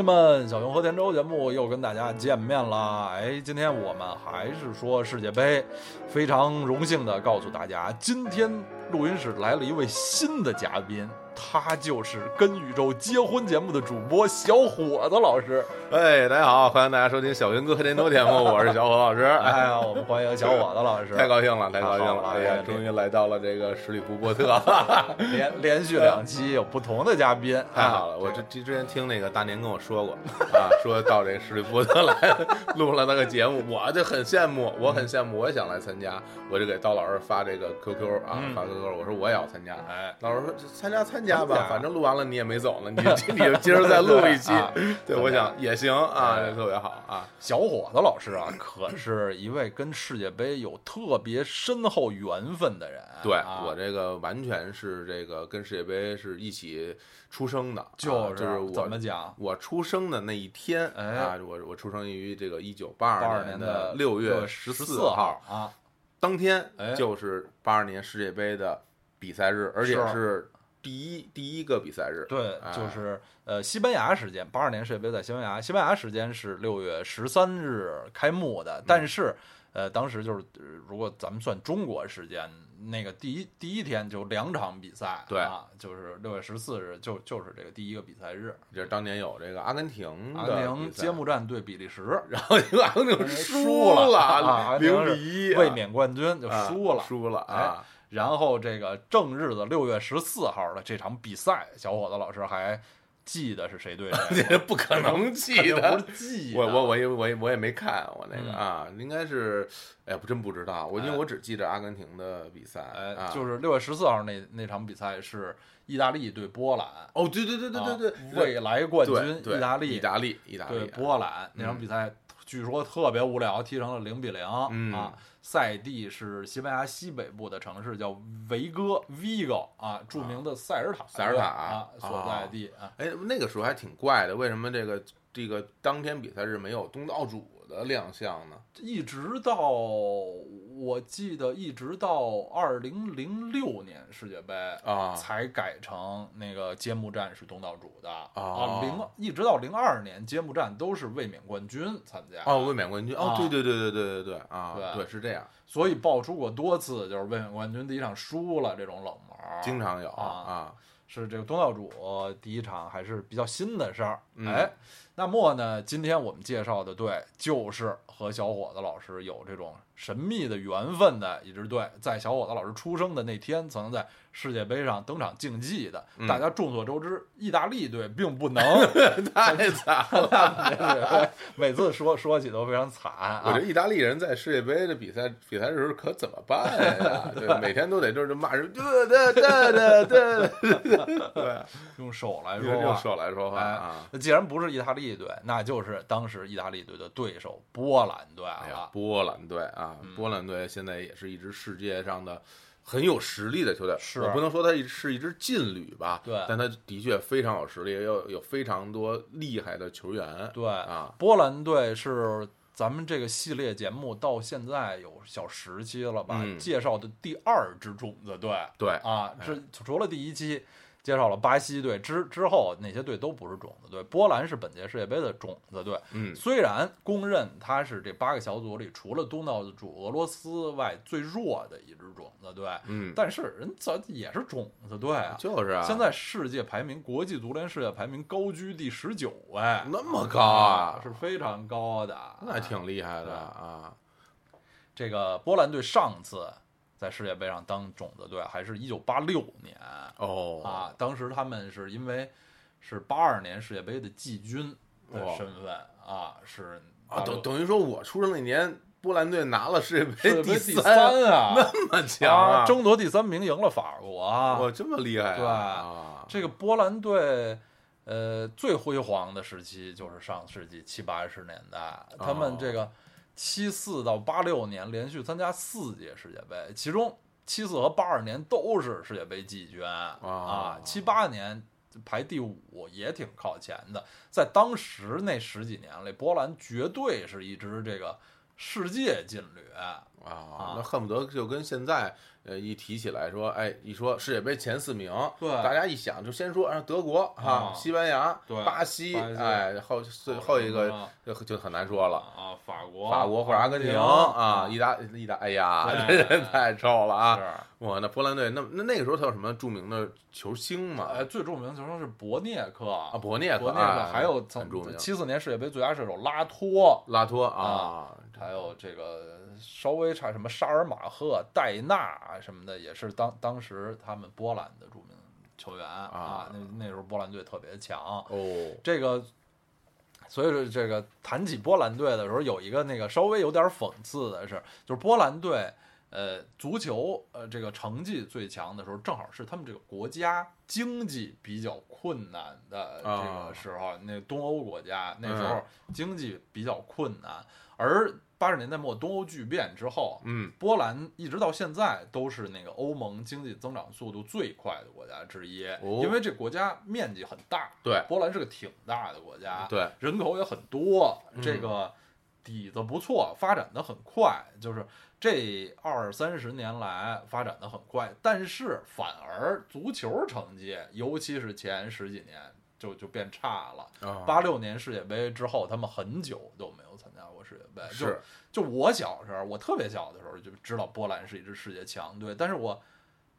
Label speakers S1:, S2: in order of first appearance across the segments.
S1: 兄弟们，小熊和田周节目又跟大家见面了。哎，今天我们还是说世界杯，非常荣幸的告诉大家，今天录音室来了一位新的嘉宾，他就是《跟宇宙结婚》节目的主播小伙子老师。
S2: 哎，大家好，欢迎大家收听小云哥和田周节目，我是小伙子老师。
S1: 哎呀，我们欢迎小伙子老师，
S2: 太高兴了，太高兴
S1: 了
S2: 了！哎呀
S1: 哎，
S2: 终于来到了这个十里铺波特，
S1: 连连续两期有不同的嘉宾，
S2: 太好了！我这之之前听那个大年跟我说过 啊，说到这个十里铺波特来录了那个节目，我就很羡慕，我很羡慕，我也想来参加，我就给刀老师发这个 QQ 啊，
S1: 嗯
S2: 发 QQ，我说我也要参加。
S1: 哎，
S2: 老师说参加参加吧，反正录完了你也没走呢，你就 你就接着再录一期
S1: 啊。
S2: 对，我想也行啊，特别好啊。
S1: 小伙子老师啊，可是一位跟世界杯有特别深厚缘分的人。
S2: 对
S1: 啊、
S2: 我这个完全是这个跟世界杯是一起出生的，
S1: 就
S2: 是我
S1: 怎么讲？
S2: 我出生的那一天
S1: 哎
S2: 啊，我我出生于这个一九八
S1: 八
S2: 二
S1: 二年的
S2: 六月
S1: 十
S2: 四
S1: 四号啊，
S2: 当天
S1: 哎
S2: 就是八二年世界杯的比赛日，而且
S1: 是
S2: 是第一第一个比赛日。
S1: 对，
S2: 哎
S1: 就是呃，西班牙时间，八二年世界杯在西班牙，西班牙时间是六月十三日开幕
S2: 嗯。
S1: 的，但是呃，当时就是呃如果咱们算中国时间，那个第一第一天就两场比赛，
S2: 对。
S1: 啊，就是六月十四日就就是这个第一个比赛日，
S2: 就是当年有这个阿根廷
S1: 阿
S2: 的
S1: 根廷揭幕战对比利时，
S2: 然后这个阿根廷
S1: 输了
S2: 零比一，
S1: 卫冕冠军就
S2: 啊
S1: 输了。
S2: 输了啊！
S1: 然后这个正日子六月十四号的这场比赛，小伙子老师还记得是谁对谁吗？
S2: 这不可能记得。
S1: 不，是记得，
S2: 我我我也我也我也没看我那个
S1: 嗯。
S2: 啊，应该是，哎呀，不真不知道，我因为
S1: 哎。
S2: 我只记着阿根廷的比赛
S1: 哎，
S2: 啊，
S1: 就是六月十四号那那场比赛是意大利对波兰，
S2: 哦，对对对对对对。
S1: 啊，未来冠军意大利，
S2: 意大利意大利
S1: 对波兰那场
S2: 嗯。
S1: 比赛，据说特别无聊，踢成了零比零
S2: 嗯
S1: 啊。赛地是西班牙西北部的城市，叫维戈 （Vigo） 啊，著名的塞尔塔
S2: 塞尔塔
S1: 啊所在地啊。
S2: 哎，那个时候还挺怪的，为什么这个这个当天比赛日没有东道主的亮相呢？
S1: 一直到我记得，一直到二零零六年世界杯
S2: 啊。
S1: 才改成那个揭幕战是东道主的。
S2: 哦
S1: 啊，零一直到零二年揭幕战都是卫冕冠军参加。
S2: 哦，卫冕冠军。哦
S1: 啊，
S2: 对对对对对对对啊，
S1: 对。
S2: 对是这样，
S1: 所以爆出过多次就是卫冕冠军第一场输了这种冷门，
S2: 经常有
S1: 啊。
S2: 啊，
S1: 是这个东道主第一场还是比较新的事儿。
S2: 嗯。
S1: 哎，那么呢，今天我们介绍的队就是和小伙子老师有这种神秘的缘分的一支队，在小伙子老师出生的那天，曾在世界杯上登场竞技的。
S2: 嗯
S1: 大家众所周知，意大利队并不能，
S2: 太惨了。
S1: 每次说说起都非常惨啊
S2: 我这。意大利人在世界杯的比赛比赛时候可怎么办呀？对，每天都得就是骂人，对对对对对对，
S1: 用手来说话。
S2: 用手来说话。
S1: 那既然不是意大利队，那就是当时意大利队的对手波兰队了，。
S2: 波兰队啊，
S1: 嗯
S2: 波兰队现在也是一支世界上的很有实力的球队。
S1: 是
S2: 我不能说它是一支劲旅吧，
S1: 对
S2: 但它的确非常有实力，有有非常多厉害的球员。
S1: 对
S2: 啊，
S1: 波兰队是咱们这个系列节目到现在有小十期了吧？
S2: 嗯
S1: 介绍的第二支种子队
S2: 对，
S1: 啊，
S2: 哎
S1: 是除了第一期介绍了巴西队之之后，那些队都不是种子队。波兰是本届世界杯的种子队，
S2: 嗯，
S1: 虽然公认它是这八个小组里除了东道主俄罗斯外最弱的一支种子队，
S2: 嗯，
S1: 但是人咱也是种子队啊。
S2: 就是啊，
S1: 现在世界排名，国际足联世界排名高居第十九位，
S2: 那么高啊
S1: 是非常高的。
S2: 那挺厉害的啊。
S1: 这个波兰队上次在世界杯上当种子队，还是一九八六年
S2: 哦
S1: 啊。当时他们是因为是八二年世界杯的季军的身份啊，是
S2: 啊，等
S1: 等
S2: 等于说我出生那年，波兰队拿了世界杯
S1: 第
S2: 三，
S1: 啊，
S2: 那么强
S1: 啊，争夺第三名，赢了法国啊。
S2: 哇，这么厉害
S1: 对
S2: 啊！
S1: 这个波兰队，呃，最辉煌的时期就是上世纪七八十年代，他们这个七四到八六年连续参加四届世界杯，其中七四和八二年都是世界杯季军啊，七八年。排第五也挺靠前的，在当时那十几年里，波兰绝对是一支这个世界劲旅
S2: 啊，那恨不得就跟现在。呃，一提起来说，哎，一说世界杯前四名，
S1: 对，
S2: 大家一想就先说啊，德国哈，西班牙，
S1: 对，
S2: 巴西，哎，后最后一个就就很难说了
S1: 啊，法国，
S2: 法国或者阿根廷啊，意大意大，哎呀，这人太臭了啊！哇，那波兰队，那那那个时候他有什么著名的球星吗？
S1: 哎，最著名的球星是博涅克
S2: 啊，博涅克，
S1: 还有
S2: 很著名，
S1: 七四年世界杯最佳射手拉托，
S2: 拉托啊，
S1: 还有这个。稍微差什么沙尔马赫、戴纳什么的，也是当当时他们波兰的著名球员啊。那那时候波兰队特别强
S2: 哦。
S1: 这个，所以说这个谈起波兰队的时候，有一个那个稍微有点讽刺的是，就是波兰队呃足球呃这个成绩最强的时候，正好是他们这个国家经济比较困难的这个时候。那东欧国家那时候经济比较困难，而。八十年代末，东欧剧变之后，
S2: 嗯，
S1: 波兰一直到现在都是那个欧盟经济增长速度最快的国家之一，因为这国家面积很大，
S2: 对，
S1: 波兰是个挺大的国家，
S2: 对，
S1: 人口也很多，这个底子不错，发展的很快，就是这二三十年来发展的很快，但是反而足球成绩，尤其是前十几年就就变差了，八六年世界杯之后，他们很久都没有参世界杯，
S2: 是。
S1: 就我小时候，我特别小的时候就知道波兰是一支世界强队，但是我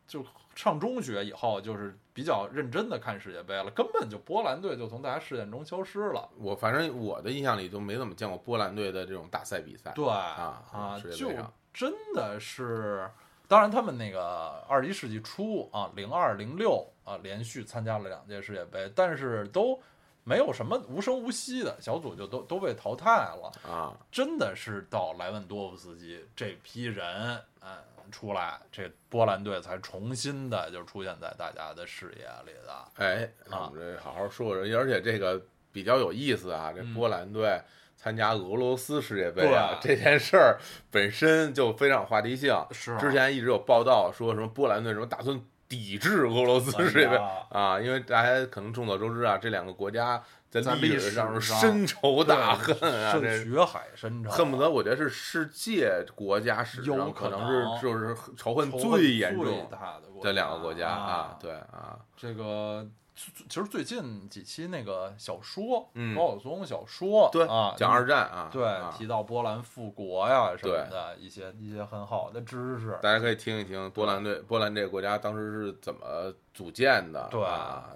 S1: 就上中学以后，就是比较认真的看世界杯了，根本就波兰队就从大家视线中消失了。
S2: 我反正我的印象里就没怎么见过波兰队的这种大赛比赛。
S1: 对
S2: 啊
S1: 啊，就真的是，当然他们那个二十一世纪初啊，零二零六啊，连续参加了两届世界杯，但是都。没有什么无声无息的小组就都都被淘汰了
S2: 啊！
S1: 真的是到莱万多夫斯基这批人嗯出来，这波兰队才重新的就出现在大家的视野里的。
S2: 哎，我们这好好说说，而且这个比较有意思啊！这波兰队参加俄罗斯世界杯啊，这件事儿本身就非常有话题性。
S1: 是，
S2: 之前一直有报道说什么波兰队什么打算。抵制俄罗斯世界杯啊，因为大家可能众所周知啊，这两个国家在历史上是深仇大恨啊，这
S1: 血海深仇，
S2: 恨不得我觉得是世界国家史上可能是就是仇恨最严重
S1: 的
S2: 两个国家啊，对啊，
S1: 这个。其实最近几期那个小说，
S2: 嗯，
S1: 高晓松小说，
S2: 对
S1: 啊，
S2: 讲二战啊，
S1: 对，提到波兰复国呀什么的一些一些很好的知识，
S2: 大家可以听一听波兰队，波兰这个国家当时是怎么组建的，
S1: 对，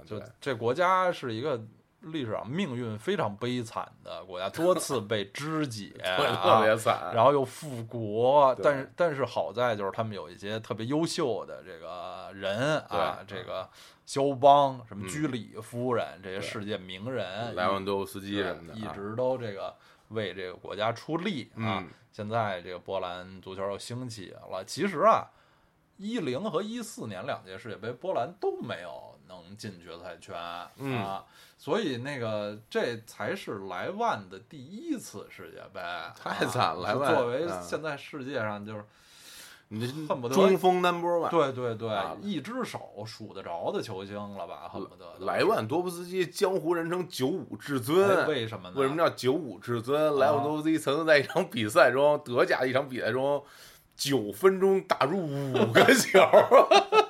S1: 就这国家是一个历史上命运非常悲惨的国家，多次被肢解，
S2: 特别惨，
S1: 然后又复国，但是但是好在就是他们有一些特别优秀的这个人啊，这个。肖邦、什么居里夫人这些世界名人，
S2: 莱万多夫斯基什么的，
S1: 一直都这个为这个国家出力啊。现在这个波兰足球又兴起了。其实啊，一零和一四年两届世界杯，波兰都没有能进决赛圈啊。所以那个这才是莱万的第一次世界杯，
S2: 太惨了。莱万
S1: 作为现在世界上就是。
S2: 你
S1: 恨不得
S2: 中锋 number one，
S1: 对对对，一只手数得着的球星了吧？恨不得
S2: 莱万多夫斯基江湖人称九五至尊，
S1: 为什么呢？
S2: 为什么叫九五至尊？莱万多夫斯基曾经在一场比赛中，德甲一场比赛中，九分钟打入五个球。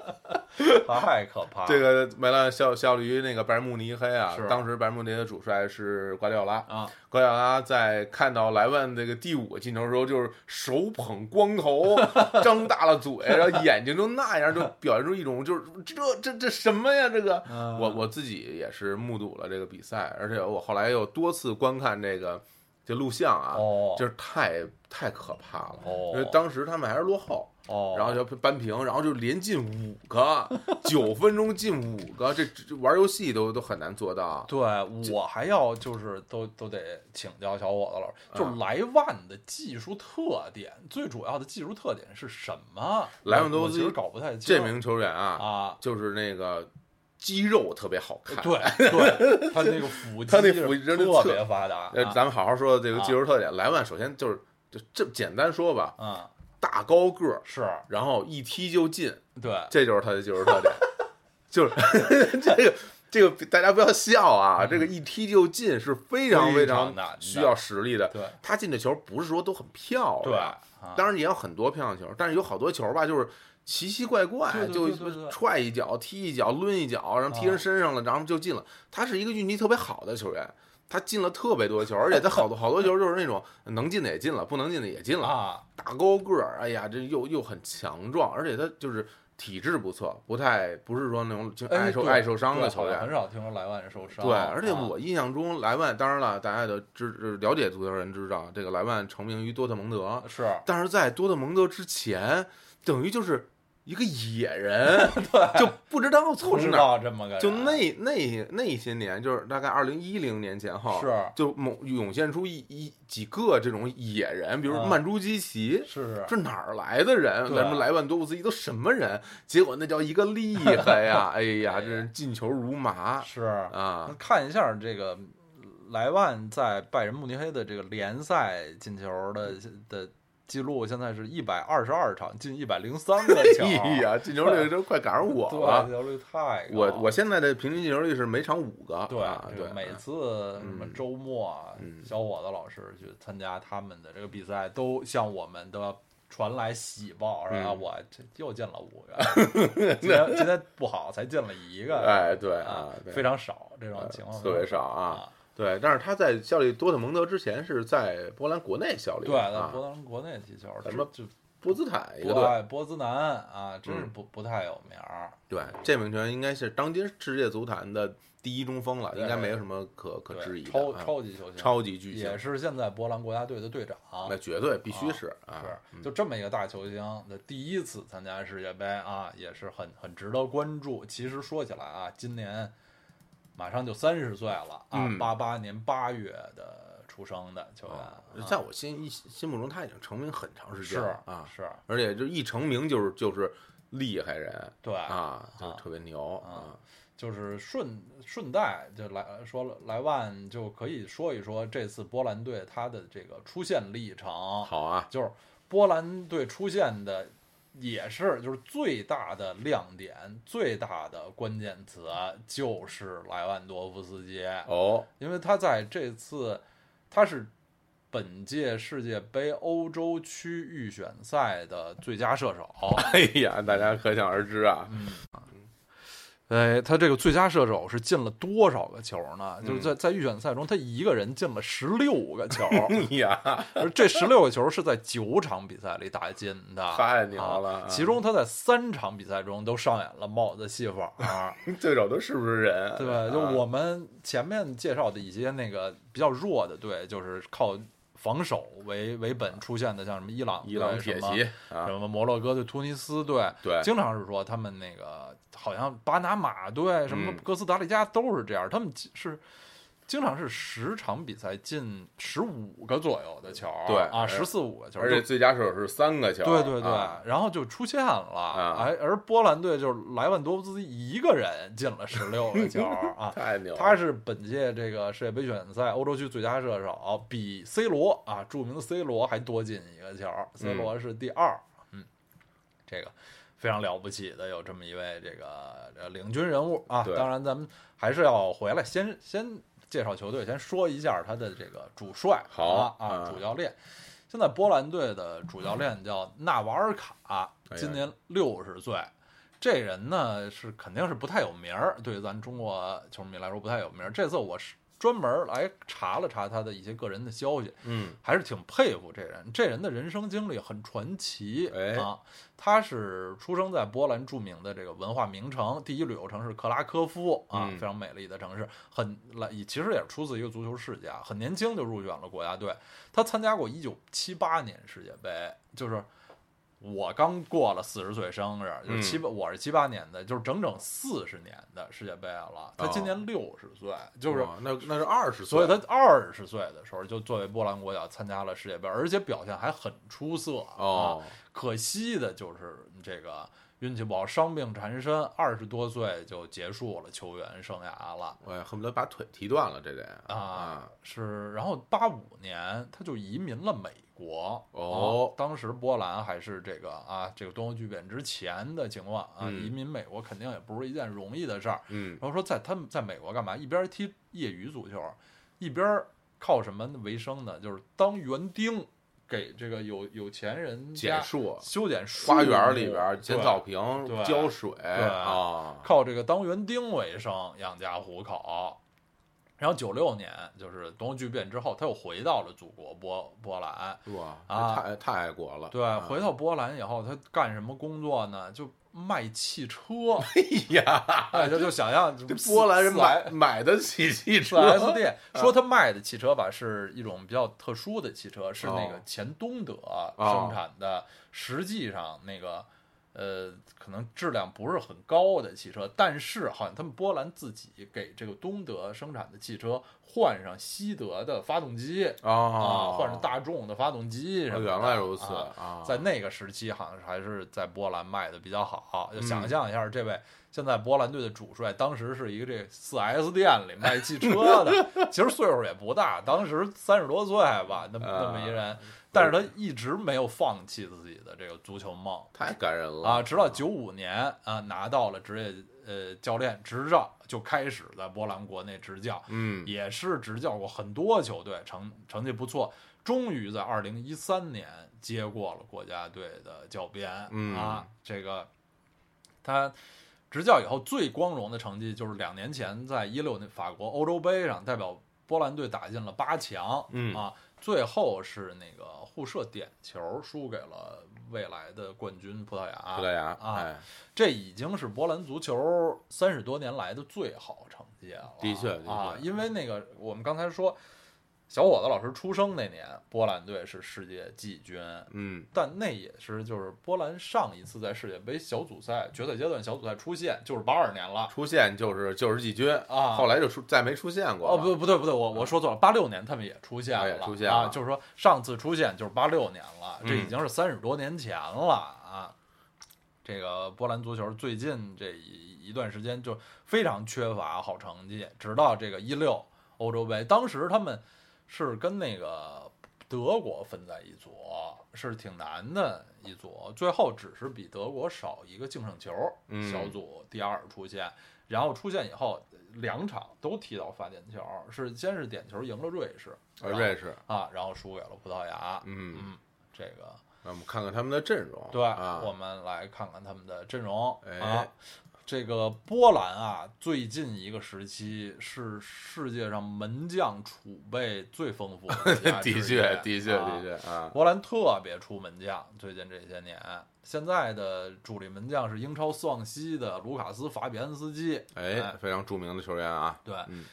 S1: 太可怕！
S2: 这个梅兰效效力于那个拜仁慕尼黑啊，当时拜仁慕尼黑的主帅是瓜迪奥拉
S1: 啊。
S2: 瓜迪奥拉在看到莱万这个第五个进球的时候，就是手捧光头，张大了嘴，然后眼睛就那样，就表现出一种就是这这这什么呀？这个我我自己也是目睹了这个比赛，而且我后来又多次观看这个这录像啊，就是太太可怕了，因为当时他们还是落后。
S1: 哦，
S2: 然后就扳平，然后就连进五个，九分钟进五个，这这玩游戏都都很难做到。
S1: 对我还要就是都都得请教小伙子了，就莱万的技术特点，最主要的技术特点是什么？
S2: 莱万多
S1: 其实搞不太清。
S2: 这名球员啊
S1: 啊，
S2: 就是那个肌肉特别好看，
S1: 对对，他那个腹肌，
S2: 他那腹肌
S1: 特别发达。
S2: 呃，咱们好好说这个技术特点。莱万首先就是就这简单说吧，
S1: 啊。
S2: 大高个儿
S1: 是，
S2: 然后一踢就进，
S1: 对，
S2: 这就是他的技术特点，就是 这个这个大家不要笑啊，这个一踢就进是非常非常需要实力的。
S1: 对，
S2: 他进的球不是说都很漂亮，当然也有很多漂亮球，但是有好多球吧，就是奇奇怪怪，
S1: 对对
S2: 就
S1: 对对对
S2: 踹一脚、踢一脚、抡一脚，然后踢人身上了，然后就进了。他是一个运气特别好的球员，他进了特别多球，而且他好多好多球就是那种能进的也进了，不能进的也进了。
S1: 啊，
S2: 大高个儿，哎呀，这又又很强壮，而且他就是体质不错，不太不是说那种就爱受爱受伤的球员。
S1: 很少听说莱万受伤。
S2: 对，而且
S1: 啊
S2: 我印象中莱万，当然了，大家都知了解足球人知道，这个莱万成名于多特蒙德，
S1: 是
S2: 但是在多特蒙德之前，等于就是一个野人，对就不知道从哪儿，
S1: 这么个
S2: 就那那那些年，就是大概二零一零年前后，
S1: 是
S2: 就猛涌现出一一几个这种野人，比如
S1: 啊
S2: 曼朱基奇，
S1: 是
S2: 这哪儿来的人？
S1: 对
S2: 咱们莱万多夫斯基都什么人？结果那叫一个厉害呀！哎呀，这是进球如麻
S1: 是
S2: 啊！
S1: 看一下这个莱万在拜仁慕尼黑的这个联赛进球的的记录，现在是一百二十二场进一百零三个球。
S2: 哎呀，进球率都快赶上我
S1: 对，
S2: 了
S1: 进。球率太高。
S2: 我我现在的平均进球率是每场五个，
S1: 对
S2: 啊，对，
S1: 每次什么
S2: 嗯
S1: 周末小伙子老师去参加他们的这个比赛，都向我们都要传来喜报，说啊，
S2: 嗯
S1: 我这又进了五个，今天今天不好才进了一个，
S2: 哎，对
S1: 啊
S2: 啊，，
S1: 非常少这种情况，
S2: 特别少啊。对，但是他在效力多特蒙德之前是在波兰国内效力，
S1: 对，在
S2: 啊，
S1: 波兰国内踢球，
S2: 什么
S1: 就
S2: 波兹坦一个队。
S1: 对波兹南啊，真是
S2: 嗯
S1: 不不太有名儿。
S2: 对，这名球员应该是当今世界足坛的第一中锋了，应该没有什么可可质疑的
S1: 超
S2: 啊
S1: 超级球星，
S2: 超级巨星
S1: 也，是现在波兰国家队的队长。
S2: 那绝对必须是啊，
S1: 是，就这么一个大球星的第一次参加世界杯啊，也是很很值得关注。其实说起来啊，今年马上就三十岁了啊
S2: 嗯，
S1: 八八、年八月的出生的球员，
S2: 在我心一心目中他已经成名很长时间
S1: 是
S2: 了啊，
S1: 是，
S2: 而且就一成名就是就是厉害人
S1: 对
S2: 啊，就
S1: 啊
S2: 特别牛
S1: 啊就是顺顺带就来说了莱万就可以说一说这次波兰队他的这个出现历程。
S2: 好啊，
S1: 就是波兰队出现的也是就是最大的亮点，最大的关键词就是莱万多夫斯基，
S2: 哦，
S1: 因为他在这次他是本届世界杯欧洲区预选赛的最佳射手。
S2: 哎呀，大家可想而知啊，
S1: 嗯，哎，他这个最佳射手是进了多少个球呢？就是在在预选赛中，他一个人进了十六个球，
S2: 哎呀，
S1: 这十六个球是在九场比赛里打进的，
S2: 太牛
S1: 啊
S2: 了啊
S1: 其中他在三场比赛中都上演了帽子戏法，
S2: 对手都是不是人？
S1: 对，
S2: 啊
S1: 就我们前面介绍的一些那个比较弱的队，就是靠防守为为本出现的，像什么伊朗、
S2: 伊朗铁骑啊
S1: 什，么摩洛哥对、突尼斯队，
S2: 对
S1: 经常是说他们那个好像巴拿马队、什么
S2: 嗯
S1: 哥斯达黎加都是这样，他们是经常是十场比赛进十五个左右的球，
S2: 对
S1: 啊，十四五个球，
S2: 而且最佳射手是三个球，
S1: 对对对，
S2: 啊
S1: 然后就出现了，
S2: 啊
S1: 哎，而波兰队就是莱万多夫斯基一个人进了十六个球 啊。
S2: 太牛了，
S1: 他是本届这个世界杯选赛欧洲区最佳射手，比 C 罗啊，著名的 C 罗还多进一个球，C
S2: 嗯
S1: 罗是第二，嗯，这个非常了不起的，有这么一位这个呃领军人物啊。当然，咱们还是要回来先先介绍球队，先说一下他的这个主帅，
S2: 好
S1: 啊主教练。现在波兰队的主教练叫纳瓦尔卡，今年六十岁。这人呢是肯定是不太有名儿，对于咱中国球迷来说不太有名儿。这次我是专门来查了查他的一些个人的消息，
S2: 嗯
S1: 还是挺佩服这人。这人的人生经历很传奇、
S2: 哎
S1: 啊！他是出生在波兰著名的这个文化名城，第一旅游城市克拉科夫啊，
S2: 嗯
S1: 非常美丽的城市。很来，其实也是出自一个足球世家，很年轻就入选了国家队。他参加过1978年世界杯，就是。我刚过了四十岁生日，就是
S2: 嗯
S1: 七八，我是七八年的，就是整整四十年的世界杯了。他今年六十岁，就是
S2: 哇那那是二十岁，
S1: 所以他二十岁的时候就作为波兰国脚参加了世界杯，而且表现还很出色啊。
S2: 哦，
S1: 可惜的就是这个运气不好，伤病缠身，二十多岁就结束了球员生涯了。
S2: 我恨不得把腿踢断了，这得
S1: 啊，是，然后八五年他就移民了美国。
S2: 哦
S1: 啊当时波兰还是这个啊，这个东欧剧变之前的情况啊，
S2: 嗯
S1: 移民美国肯定也不是一件容易的事儿。
S2: 嗯
S1: 然后说在他们在美国干嘛？一边踢业余足球，一边靠什么为生呢？就是当园丁，给这个有有钱人
S2: 减
S1: 家
S2: 树，
S1: 修剪树
S2: 花园
S1: 木
S2: 里边儿捡
S1: 对
S2: 草坪
S1: 对、
S2: 浇水啊，
S1: 靠这个当园丁为生，养家糊口。然后九六年，就是东欧剧变之后，他又回到了祖国波波兰。
S2: 哇，
S1: 啊
S2: 太太爱国了。
S1: 对，
S2: 啊
S1: 回到波兰以后，他干什么工作呢？就卖汽车。
S2: 哎呀，
S1: 哎，这就想象
S2: 这波兰人买买得起汽
S1: 四
S2: 车
S1: S 店说他卖的汽车吧，是一种比较特殊的汽车，是那个
S2: 哦
S1: 前东德生产的，实际上那个呃，可能质量不是很高的汽车，但是好像他们波兰自己给这个东德生产的汽车换上西德的发动机啊，
S2: 啊
S1: 换上大众的发动机什
S2: 哦
S1: 么的。
S2: 原来如此
S1: 在那个时期，好像还是在波兰卖的比较好。就
S2: 嗯
S1: 想象一下，这位现在波兰队的主帅，当时是一个这四 S 店里卖汽车的，其实岁数也不大，当时三十多岁吧，那么那么一人，但是他一直没有放弃自己的这个足球梦
S2: 太感人了
S1: 啊，直到九五年啊拿到了职业呃教练执照，就开始在波兰国内执教。
S2: 嗯
S1: 也是执教过很多球队，成成绩不错。终于在二零一三年接过了国家队的教鞭、
S2: 嗯
S1: 啊，这个他执教以后最光荣的成绩就是两年前在一六年法国欧洲杯上代表波兰队打进了八强，
S2: 嗯
S1: 啊，最后是那个互射点球输给了未来的冠军葡萄牙，
S2: 葡萄牙，
S1: 啊
S2: 哎，
S1: 这已经是波兰足球三十多年来的最好成绩了。
S2: 的确的确
S1: 啊，因为那个我们刚才说，小伙子老师出生那年，波兰队是世界季军，
S2: 嗯
S1: 但那也是就是波兰上一次在世界杯小组赛决赛阶段小组赛出现就是八二年了。
S2: 出现就是就是季军
S1: 啊
S2: 后来就出再没出现过
S1: 哦，
S2: 了
S1: 不不对不对，我我说错了，八六年他们也出现了，
S2: 出现
S1: 啊，就是说上次出现就是八六年了，这
S2: 嗯
S1: 已经是三十多年前了啊。这个波兰足球最近这一一段时间就非常缺乏好成绩，直到这个一六欧洲杯，当时他们是跟那个德国分在一组，是挺难的一组，最后只是比德国少一个净胜球，
S2: 嗯
S1: 小组第二出现，然后出现以后两场都踢到罚点球，是先是点球赢了瑞士，
S2: 呃瑞士，
S1: 啊，然后输给了葡萄牙，
S2: 嗯，
S1: 嗯，这个
S2: 那我们看看他们的阵容，
S1: 对，
S2: 啊，
S1: 我们来看看他们的阵容
S2: 哎
S1: 啊。这个波兰啊，最近一个时期是世界上门将储备最丰富的国家 之
S2: 的确的确
S1: 啊
S2: 的确啊，
S1: 波兰特别出门将，最近这些年，现在的主力门将是英超斯旺西的卢卡斯·法比安斯基。
S2: 哎，非常著名的球员啊，
S1: 对，
S2: 嗯。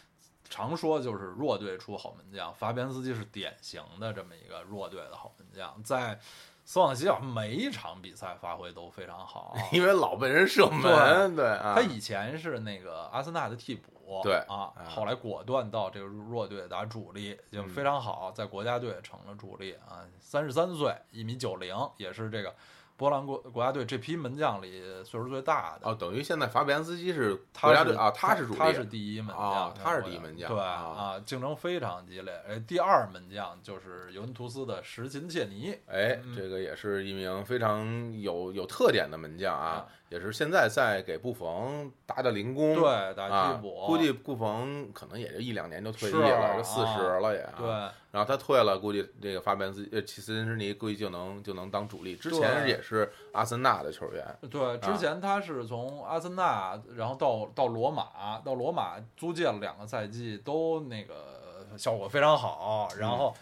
S1: 常说就是弱队出好门将，法比安斯基是典型的这么一个弱队的好门将，在斯旺西啊每一场比赛发挥都非常好。
S2: 因为老被人射门，对啊，
S1: 他以前是那个阿森纳的替补，
S2: 对
S1: 啊
S2: 啊，
S1: 后来果断到这个弱队打主力，就非常好，在国家队成了主力啊。三十三岁，一米九零，也是这个波兰国国家队这批门将里岁数最大的。
S2: 哦，等于现在法比安斯基是
S1: 他是
S2: 国家队啊，他是主力，
S1: 他是第一门将，
S2: 啊他是第一门将
S1: 对
S2: 啊
S1: 啊，竞争非常激烈。哎，第二门将就是尤文图斯的什琴切尼，
S2: 哎，
S1: 嗯
S2: 这个也是一名非常有有特点的门将啊
S1: 啊，
S2: 也是现在在给布冯打打零工，
S1: 对，打
S2: 啊
S1: 替补，
S2: 估计布冯可能也就一两年就退役了，就四
S1: 啊
S2: 十了也啊。
S1: 对。
S2: 然后他退了，估计这个法比安斯呃齐斯尼估计就能就能当主力。之前也是阿森纳的球员，
S1: 对，之前他是从阿森纳，然后到到罗马，到罗马租借了两个赛季，都那个效果非常好。然后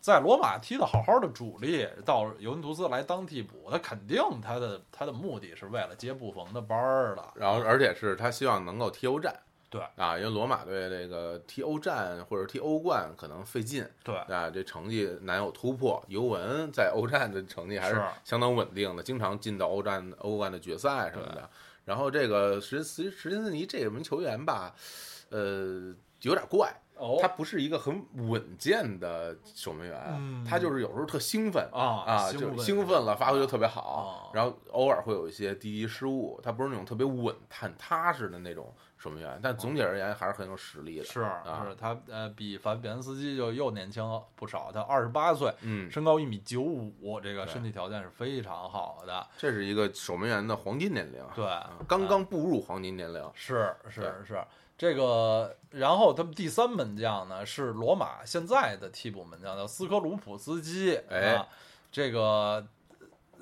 S1: 在罗马踢的好好的主力，到尤文图斯来当替补，他肯定他的他的目的是为了接布冯的班儿的。
S2: 然后而且是他希望能够踢欧战。
S1: 对
S2: 啊，因为罗马队这个踢欧战或者踢欧冠可能费劲
S1: 对
S2: 啊，这成绩难有突破。尤文在欧战的成绩还是
S1: 是
S2: 相当稳定的，经常进到欧战、欧冠的决赛什么的。然后这个什什什金斯尼这名球员吧，呃，有点怪，
S1: 哦
S2: 他不是一个很稳健的守门员，
S1: 嗯
S2: 他就是有时候特兴奋。
S1: 啊
S2: 啊，就兴奋了，发挥就特别好
S1: 啊，
S2: 然后偶尔会有一些低级失误，他不是那种特别稳、很踏实的那种守门员，但总体而言还是很有实力的。
S1: 是
S2: 啊
S1: 是，他呃比法比安斯基就又年轻不少，他二十八岁，
S2: 嗯，
S1: 身高一米九五，这个身体条件是非常好的。
S2: 这是一个守门员的黄金年龄，
S1: 对，
S2: 啊刚刚步入黄金年龄。
S1: 是是是，这个，然后他们第三门将呢是罗马现在的替补门将，叫斯科鲁普斯基。
S2: 哎
S1: 啊，这个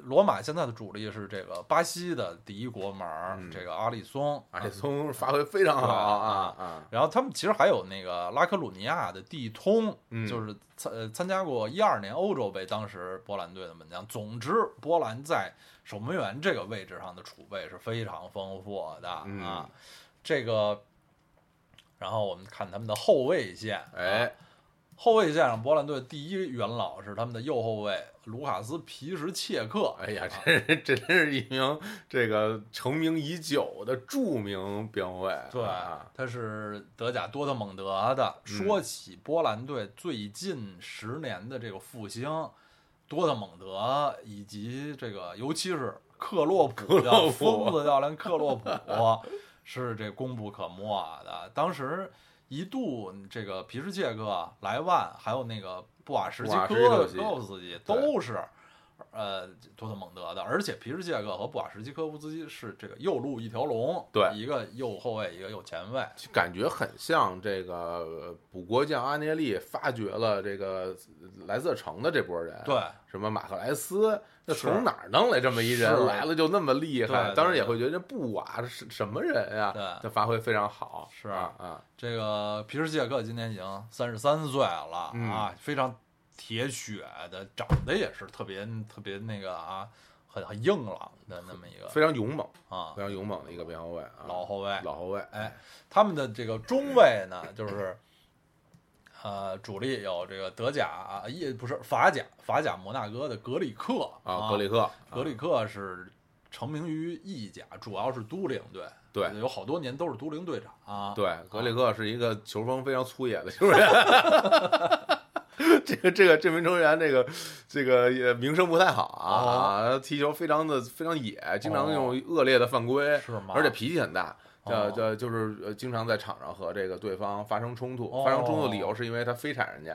S1: 罗马现在的主力是这个巴西的第一国门这个阿里松。
S2: 阿里松发挥非常好啊啊，
S1: 然后他们其实还有那个拉科鲁尼亚的蒂通，
S2: 嗯
S1: 就是参呃参加过一二年欧洲杯，当时波兰队的门将。总之，波兰在守门员这个位置上的储备是非常丰富的啊。
S2: 嗯
S1: 这个，然后我们看他们的后卫线，啊
S2: 哎，
S1: 后卫线上波兰队第一元老是他们的右后卫卢卡斯皮什切克。
S2: 哎呀
S1: 啊，
S2: 这这真是一名这个成名已久的著名边后卫，
S1: 对
S2: 啊，
S1: 他是德甲多特蒙德的。
S2: 嗯
S1: 说起波兰队最近十年的这个复兴，多特蒙德以及这个，尤其是克洛普
S2: 克洛
S1: 叫
S2: 普
S1: 疯子教练克洛普，是这功不可没的。当时一度这个皮什切克、莱万还有那个布瓦什基科
S2: 科夫斯基
S1: 都是。呃，多特蒙德的，而且皮什切克和布瓦什基科夫斯基是这个右路一条龙，
S2: 对
S1: 一个右后卫，一个右前卫，
S2: 感觉很像这个呃补国将阿涅利发掘了这个莱瑟城的这波人，
S1: 对，
S2: 什么马克莱斯，那从哪儿弄来这么一人来了就那么厉害？当然也会觉得这布瓦是什么人呀？
S1: 对
S2: 他发挥非常好，
S1: 是
S2: 啊啊，
S1: 这个皮什切克今年已经三十三岁了、
S2: 嗯
S1: 啊，非常铁血的，长得也是特别特别那个啊，很很硬朗的那么一个
S2: 非常勇猛，
S1: 啊
S2: 非常勇猛的一个边后卫啊，
S1: 老后卫。
S2: 老后卫，
S1: 哎，他们的这个中卫呢，就是呃主力有这个德甲啊也不是法甲法甲摩纳哥的格里克
S2: 啊，格里克，
S1: 格里克是成名于意甲，主要是都灵队，
S2: 对
S1: 有好多年都是都灵队长啊。
S2: 对，格里克是一个球风非常粗野的球员。这个这个这名球员，这个这个也名声不太好啊，踢球非常的非常野，经常用恶劣的犯规，
S1: 是吗？
S2: 而且脾气很大。这
S1: 哦。
S2: 这就是呃，经常在场上和这个对方发生冲突，
S1: 哦
S2: 发生冲突的理由是因为他非铲人家，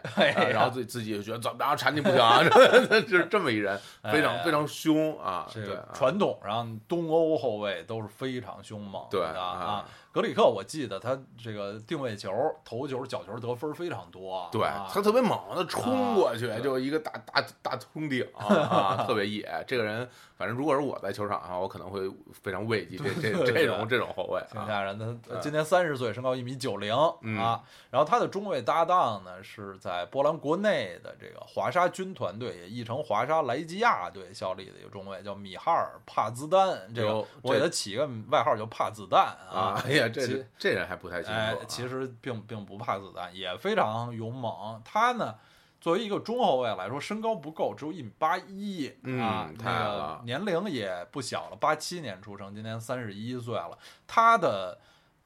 S2: 然后自己自己就觉得怎么着铲你不行啊，就是这么一人，非常非常凶啊，
S1: 这个
S2: 对啊。
S1: 传统上东欧后卫都是非常凶猛
S2: 对
S1: 的啊。格里克，我记得他这个定位球、头球、角球得分非常多。
S2: 对
S1: 啊
S2: 他特别猛，他冲过去
S1: 啊
S2: 就一个大大大冲顶 啊，特别野。这个人，反正如果是我在球场上，我可能会非常畏惧这这这种这种后卫啊。
S1: 挺吓人的。他今年三十岁，身高一米九零
S2: 嗯
S1: 啊。然后他的中卫搭档呢是在波兰国内的这个华沙军团队，也译成华沙莱基亚队效力的一个中卫，叫米哈尔帕兹丹。这个我给他起个外号叫帕子弹
S2: 啊，哎呀，这这人还不太清楚啊。
S1: 哎，其实并并不怕子弹，也非常勇猛。他呢，作为一个中后卫来说，身高不够，只有一米八一
S2: 嗯
S1: 啊，
S2: 太矮
S1: 那个
S2: 了
S1: 年龄也不小了，八七年出生，今年三十一岁了。他的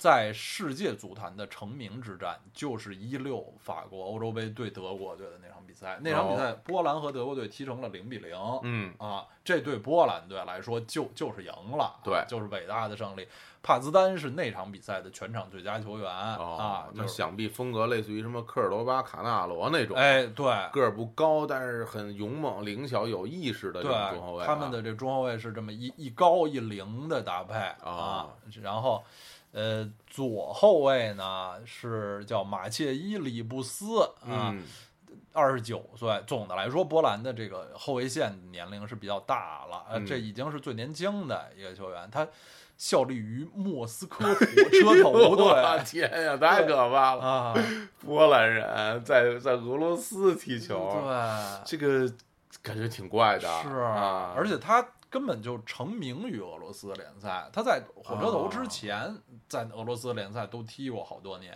S1: 在世界足坛的成名之战，就是一六法国欧洲杯对德国队的那场比赛。那场比赛，波兰和德国队踢成了零比零。
S2: 嗯，
S1: 啊，这对波兰队来说就就是赢了，啊
S2: 对
S1: 就是伟大的胜利。帕兹丹是那场比赛的全场最佳球员、
S2: 哦
S1: 啊，，就是
S2: 那想必风格类似于什么科尔多巴、卡纳罗那种，
S1: 哎，对
S2: 个儿不高，但是很勇猛、灵巧、有意识的这
S1: 对
S2: 种中后卫啊。
S1: 他们的这中后卫是这么一一高一灵的搭配啊
S2: 哦，
S1: 然后。呃，左后卫呢是叫马切伊里布斯啊，
S2: 嗯，
S1: 二十九岁。总的来说，波兰的这个后卫线年龄是比较大了，呃，
S2: 嗯
S1: 这已经是最年轻的一个球员，他效力于莫斯科火 车头
S2: 我
S1: 队
S2: 天呀，太可怕了！
S1: 啊，
S2: 波兰人在在俄罗斯踢球，
S1: 对，
S2: 这个感觉挺怪的。
S1: 是
S2: 啊，
S1: 而且他根本就成名于俄罗斯联赛，他在火车头
S2: 哦
S1: 之前在俄罗斯联赛都踢过好多年，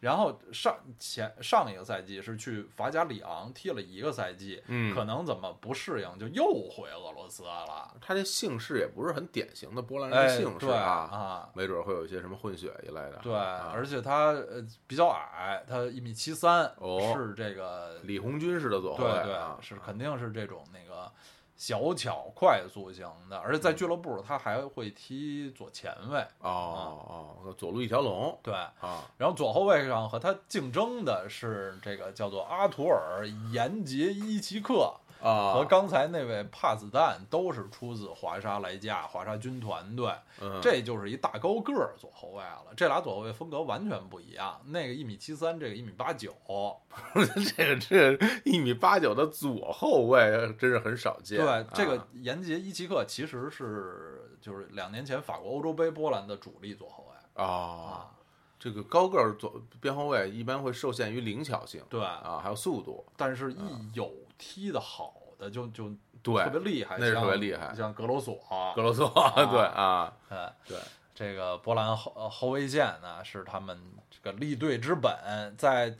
S1: 然后上前上一个赛季是去法甲里昂踢了一个赛季，
S2: 嗯
S1: 可能怎么不适应就又回俄罗斯了，
S2: 他这姓氏也不是很典型的波兰人姓氏
S1: 对
S2: 啊，
S1: 啊。
S2: 没准会有一些什么混血一类的。
S1: 对，
S2: 啊
S1: 而且他呃比较矮，他一米七三，
S2: 哦
S1: 是这个
S2: 李红军式的左后
S1: 对对
S2: 啊，，
S1: 是肯定是这种那个小巧快速型的，而且在俱乐部他还会踢左前卫，
S2: 哦哦，左路一条龙
S1: 对。
S2: 啊，
S1: 然后左后卫上和他竞争的是这个叫做阿图尔·延杰伊奇克，
S2: 啊，
S1: 和刚才那位帕子弹都是出自华沙莱加华沙军团队，
S2: 嗯
S1: 这就是一大高个儿左后卫了。这俩左后卫风格完全不一样，那个一米七三，这个一米八九。
S2: 这个这个一米八九的左后卫真是很少见。
S1: 对，这个
S2: 啊
S1: 延杰伊奇克其实是就是两年前法国欧洲杯波兰的主力左后卫
S2: 啊，
S1: 啊。
S2: 这个高个儿左边后卫一般会受限于灵巧性
S1: 对，
S2: 啊，还有速度。
S1: 但是一有踢的好的就就
S2: 对
S1: 特别厉害，
S2: 那是特别厉害
S1: 像格罗索。
S2: 格罗索，对啊，
S1: 哎，
S2: 对，
S1: 这个波兰后呃后卫线呢是他们这个立队之本，在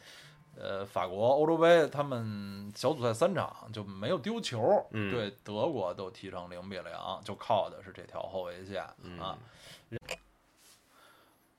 S1: 呃法国欧洲杯他们小组赛三场就没有丢球，
S2: 嗯
S1: 对德国都踢成零比零，就靠的是这条后卫线
S2: 嗯
S1: 啊。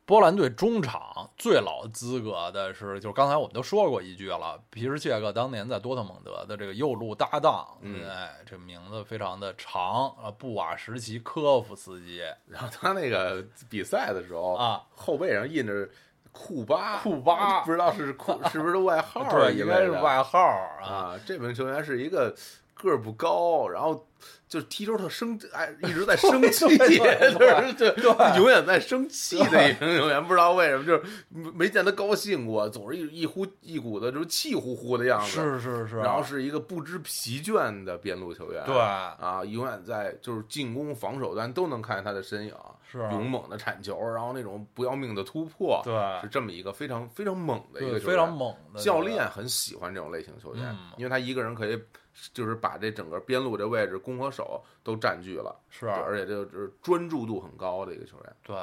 S1: 波兰队中场最老资格的是，就是刚才我们都说过一句了，皮什切克当年在多特蒙德的这个右路搭档，
S2: 嗯
S1: 哎，这名字非常的长啊，布瓦什奇科夫斯基
S2: 然后他那个比赛的时候，
S1: 啊，
S2: 后背上印着库巴，
S1: 库巴
S2: 不知道是库是不是外号啊
S1: 对，应该是外号啊。
S2: 啊。这名球员是一个个儿不高，然后就是踢球特生，哎，一直在生气，就是就
S1: 对
S2: 永远在生气的一名球员，不知道为什么，就是没见他高兴过，总是一一呼一股的，就是气呼呼的样子。
S1: 是是是，
S2: 然后是一个不知疲倦的边路球员，
S1: 对
S2: 啊，永远在就是进攻、防守端都能看见他的身影，
S1: 是
S2: 勇猛的铲球，然后那种不要命的突破，
S1: 对
S2: 是这么一个非常非常猛的一个球员
S1: 非常猛的
S2: 教练很喜欢这种类型球员，
S1: 嗯
S2: 因为他一个人可以就是把这整个边路这位置攻和守都占据了，
S1: 是
S2: 吧而且这就是专注度很高的一个球员。
S1: 对。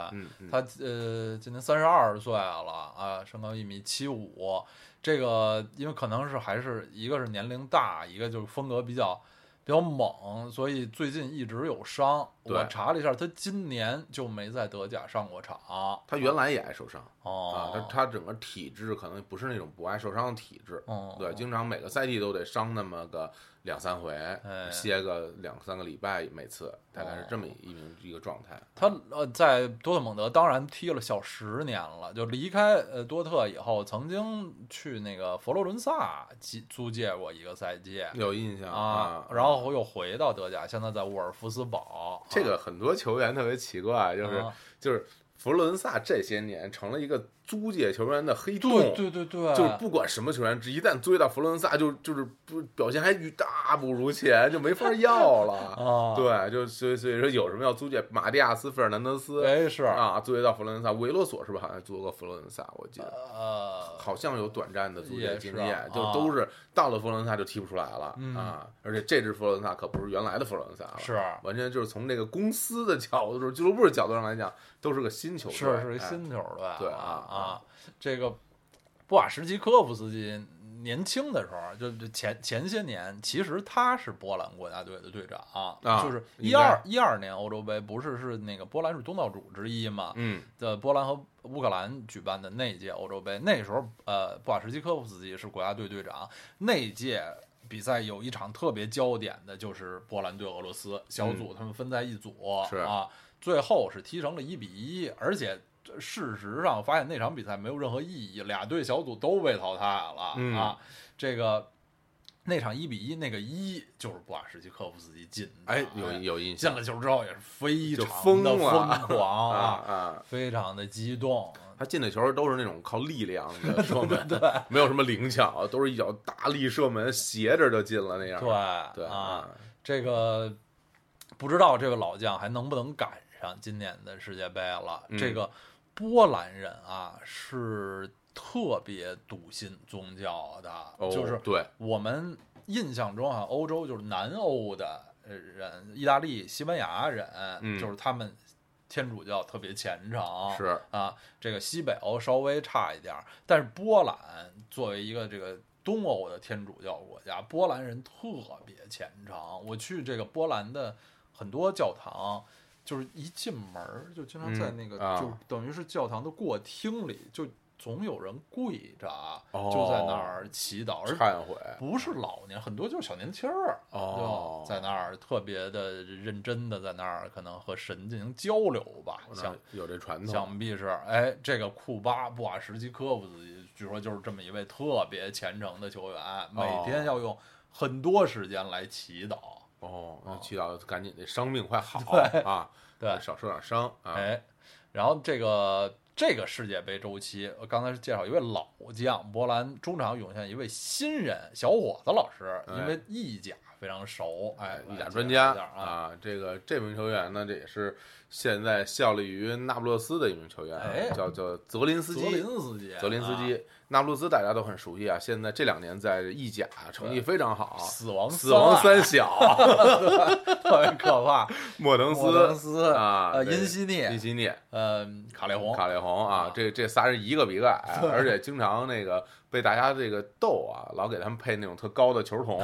S1: 他呃，今年三十二岁了啊，身高一米七五。这个因为可能是还是一个是年龄大，一个就是风格比较比较猛，所以最近一直有伤。我查了一下，他今年就没在德甲上过场。
S2: 他原来也爱受伤啊，
S1: 哦，
S2: 他他整个体质可能不是那种不爱受伤的体质，
S1: 哦，
S2: 对，经常每个赛季都得伤那么个两三回，
S1: 哎
S2: 歇个两三个礼拜，每次大概是这么一名一个状态。
S1: 他呃在多特蒙德当然踢了小十年了，就离开呃多特以后，曾经去那个佛罗伦萨租租借过一个赛季
S2: 有印象
S1: 啊，然后又回到德甲，现在在沃尔夫斯堡。
S2: 这个很多球员特别奇怪，就是
S1: 啊
S2: 就是佛罗伦萨这些年成了一个租借球员的黑洞，
S1: 对对对对，
S2: 就是不管什么球员，一旦租借到佛罗伦萨，就就是不表现还与大不如前，就没法要了。
S1: 啊，
S2: 对，就所以所以说有什么要租借，马蒂亚斯、费尔南德斯
S1: 哎是
S2: 啊，租借到佛罗伦萨，维罗索是不是好像租过佛罗伦萨？我记得
S1: 呃，
S2: 好像有短暂的租借经验
S1: 啊，
S2: 就都是到了佛罗伦萨就踢不出来了
S1: 嗯
S2: 啊！而且这支佛罗伦萨可不是原来的佛罗伦萨了，
S1: 是
S2: 完全就是从这个公司的角度，就是俱乐部的角度上来讲，都是个新球队，
S1: 是是一
S2: 哎
S1: 新球队，
S2: 对
S1: 啊
S2: 啊
S1: 啊，这个布瓦什奇科夫斯基年轻的时候，就就前前些年，其实他是波兰国家队的队长，
S2: 啊
S1: 就是一二一二年欧洲杯不是是那个波兰是东道主之一嘛，
S2: 嗯
S1: 的波兰和乌克兰举办的那届欧洲杯，那时候呃，布瓦什基科夫斯基是国家队队长。那届比赛有一场特别焦点的，就是波兰对俄罗斯小组，他们分在一组、
S2: 嗯是
S1: 啊，最后是踢成了一比一，而且。事实上，发现那场比赛没有任何意义，俩队小组都被淘汰了、
S2: 嗯
S1: 啊！这个那场一比一，那个一就是布瓦什基科夫斯基进的，
S2: 哎，有有印象
S1: 进了球之后也是非常的
S2: 疯
S1: 狂
S2: 啊！
S1: 非常的激动。
S2: 他进的球都是那种靠力量的 射门，没有什么灵巧，都是一脚大力射门，斜着就进了那样。
S1: 对
S2: 对
S1: 啊，，这个不知道这个老将还能不能赶上今年的世界杯了。
S2: 嗯
S1: 这个波兰人啊是特别笃信宗教的，
S2: 哦
S1: 就是
S2: 对，
S1: 我们印象中啊，欧洲就是南欧的呃人，意大利、西班牙人，
S2: 嗯。
S1: 就是他们天主教特别虔诚，
S2: 是。
S1: 啊，这个西北欧稍微差一点儿，但是波兰作为一个这个东欧的天主教国家，波兰人特别虔诚。我去这个波兰的很多教堂，就是一进门儿就经常在那个，
S2: 嗯啊。
S1: 就等于是教堂的过厅里，就总有人跪着，
S2: 哦。
S1: 就在那儿祈祷，而
S2: 忏悔。
S1: 不是老年，很多就是小年轻儿，
S2: 哦。
S1: 就在那儿特别的认真的在那儿，可能和神进行交流吧，想
S2: 有这传统，
S1: 想必是，哎，这个库巴布瓦什基科夫斯基，据说就是这么一位特别虔诚的球员，每天要用很多时间来祈祷。
S2: 哦，那祈祷赶紧这伤病快好
S1: 对
S2: 啊，
S1: 对，
S2: 少受点伤啊。
S1: 哎，然后这个这个世界杯周期，我刚才是介绍一位老将，波兰中场涌现一位新人小伙子老师，
S2: 哎
S1: 因为意甲非常熟，哎，
S2: 意甲专家
S1: 啊，
S2: 啊，这个这名球员呢，这也是现在效力于那不勒斯的一名球员叫叫泽林斯基
S1: 泽
S2: 基。
S1: 林斯基，
S2: 泽林斯
S1: 啊
S2: 基，那不勒斯大家都很熟悉啊，现在这两年在意甲成绩非常好，
S1: 死亡
S2: 死亡
S1: 三
S2: 三小，
S1: 特别可怕，
S2: 莫登斯
S1: 莫登
S2: 斯
S1: 斯
S2: 啊，
S1: 呃，因西涅
S2: 因，西涅，
S1: 呃，卡列洪，
S2: 卡列洪啊
S1: 啊，
S2: 这这仨人一个比一个矮，而且经常那个被大家这个逗啊，老给他们配那种特高的球童，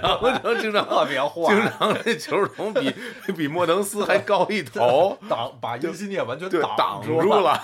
S2: 然后就经常
S1: 特别坏，
S2: 经常这球童比比莫登斯还高一头，
S1: 挡把因西涅完全，
S2: 挡
S1: 住
S2: 住了。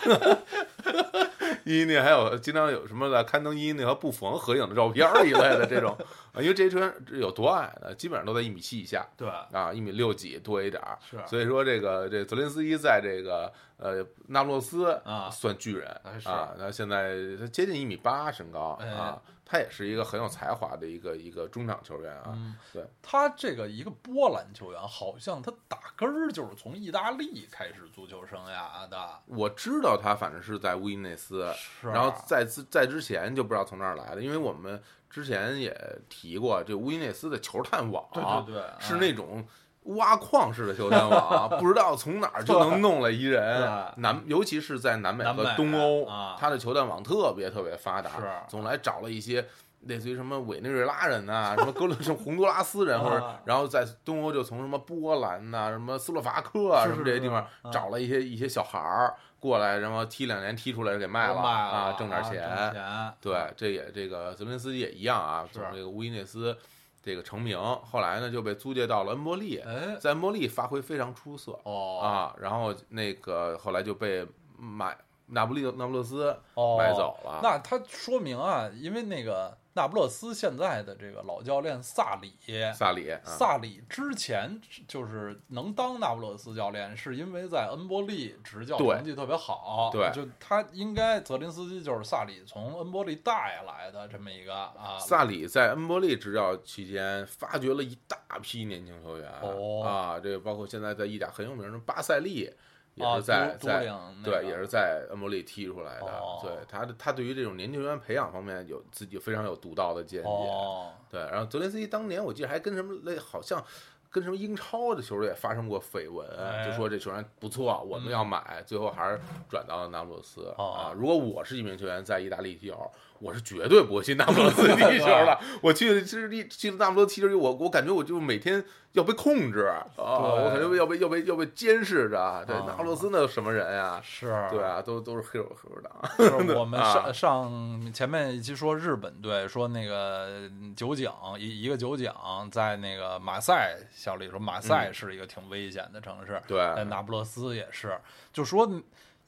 S2: 伊涅还有经常有什么的刊登伊涅和布冯合影的照片儿一类的这种 啊，因为这些球员有多矮呢？基本上都在一米七以下
S1: 对，
S2: 啊，一米六几多一点儿。
S1: 是
S2: 所以说这个这泽林斯基在这个呃那不勒斯
S1: 啊
S2: 算巨人啊，他现在他接近一米八身高
S1: 哎
S2: 啊，他也是一个很有才华的一个一个中场球员啊。
S1: 嗯，
S2: 对，
S1: 他这个一个波兰球员，好像他打根儿就是从意大利开始足球生涯的，
S2: 我知道他反正是在乌伊内斯，
S1: 是
S2: 然后在之在之前就不知道从哪儿来的，因为我们之前也提过，这乌伊内斯的球探网，
S1: 对对对，
S2: 是
S1: 啊
S2: 那种挖矿式的球探网，不知道从哪儿就能弄来一人。南，尤其是在南美和东欧，
S1: 啊
S2: 他的球探网特别特别发达，
S1: 是
S2: 总来找了一些。类似于什么委内瑞拉人呐、什么哥伦什么洪都拉斯人，或者
S1: 啊
S2: 然后在东欧就从什么波兰呐、什么斯洛伐克啊，
S1: 是
S2: 什么这些地方
S1: 是啊
S2: 找了一些一些小孩儿过来，然后踢两年踢出来给卖了
S1: 卖
S2: 啊，挣点
S1: 挣
S2: 钱。
S1: 钱，
S2: 对，这也这个泽林斯基也一样啊，从这个乌伊内斯这个成名，后来呢就被租借到了恩波利，
S1: 哎，
S2: 在恩波利发挥非常出色
S1: 哦
S2: 啊，然后那个后来就被买那不利那不勒斯
S1: 哦，
S2: 买走了。
S1: 那他说明啊，因为那个那不勒斯现在的这个老教练萨里，
S2: 萨里，啊
S1: 萨里之前就是能当那不勒斯教练，是因为在恩波利执教
S2: 对
S1: 成绩特别好。
S2: 对
S1: 就他应该泽林斯基就是萨里从恩波利带来的这么一个啊。
S2: 萨里在恩波利执教期间发掘了一大批年轻球员、
S1: 哦
S2: 啊，这个包括现在在意甲很有名的巴塞利。也
S1: 啊
S2: 是在在对，也是在恩波利踢出来的。
S1: 哦
S2: 对他的他对于这种年轻球员培养方面有自己非常有独到的见解。
S1: 哦，
S2: 对，然后泽连斯基当年我记得还跟什么类，好像跟什么英超的球队也发生过绯闻，
S1: 哎
S2: 就说这球员不错，我们要买，最后还是转到了那不勒斯、
S1: 哦
S2: 啊。如果我是一名球员在意大利踢球，我是绝对不会去那不勒斯踢球的。我去其实踢去那不勒斯踢球，我我感觉我就每天要被控制啊，我感觉要被要被要被监视着。对，
S1: 啊
S2: 那不勒斯那有什么人呀？
S1: 是，
S2: 对啊，都都是黑手黑手党。
S1: 我们
S2: 啊
S1: 上上前面一期说日本队说那个酒井一一个酒井在那个马赛效力，说马赛是一个挺危险的城市，
S2: 对
S1: 在那不勒斯也是，就说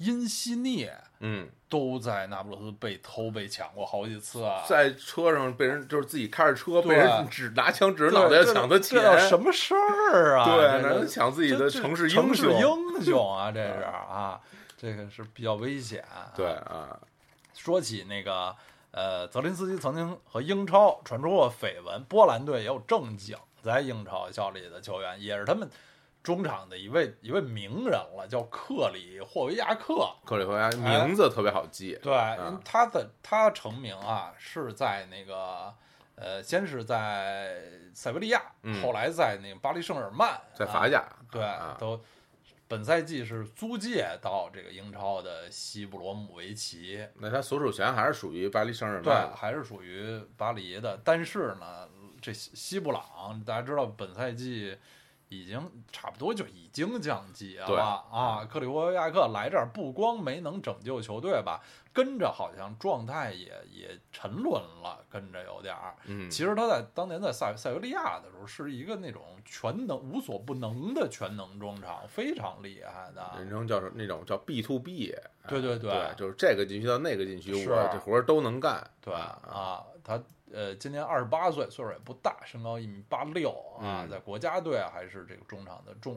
S1: 因西涅
S2: 嗯，
S1: 都在那不勒斯被偷被抢过好几次啊。
S2: 在车上被人就是自己开着车被人指拿枪指着脑袋要抢他钱，
S1: 这叫什么事儿啊？
S2: 对，抢自己的城市
S1: 城市
S2: 英雄。
S1: 英雄啊，这是啊，这个是比较危险啊。
S2: 对啊，
S1: 说起那个呃，泽林斯基曾经和英超传出过绯闻，波兰队也有正经在英超效力的球员，也是他们中场的一位一位名人了，叫克里霍维亚克。
S2: 克里霍亚
S1: 哎
S2: 名字特别好记。
S1: 对，因为他的他成名啊是在那个。呃，先是在塞维利亚，
S2: 嗯
S1: 后来在那个巴黎圣日耳曼，啊
S2: 在法甲，
S1: 对，
S2: 啊
S1: 都本赛季是租借到这个英超的西布罗姆维奇，
S2: 那他所属权还是属于巴黎圣日耳曼对，
S1: 还是属于巴黎的。但是呢，这西西布朗大家知道，本赛季已经差不多就已经降级
S2: 对
S1: 了啊。克里沃维亚克来这儿不光没能拯救球队吧，跟着好像状态也也沉沦了，跟着有点儿。
S2: 嗯，
S1: 其实他在当年在塞塞维利亚的时候，是一个那种全能、无所不能的全能中场，非常厉害的。
S2: 人称叫那种叫 B to B。
S1: 对对对
S2: 对，就是这个禁区到那个禁区，
S1: 是
S2: 我这活儿都能干。
S1: 对
S2: 啊，
S1: 啊，他呃今年二十八岁，岁数也不大，身高一米八六啊，
S2: 嗯
S1: 在国家队还是这个中场的重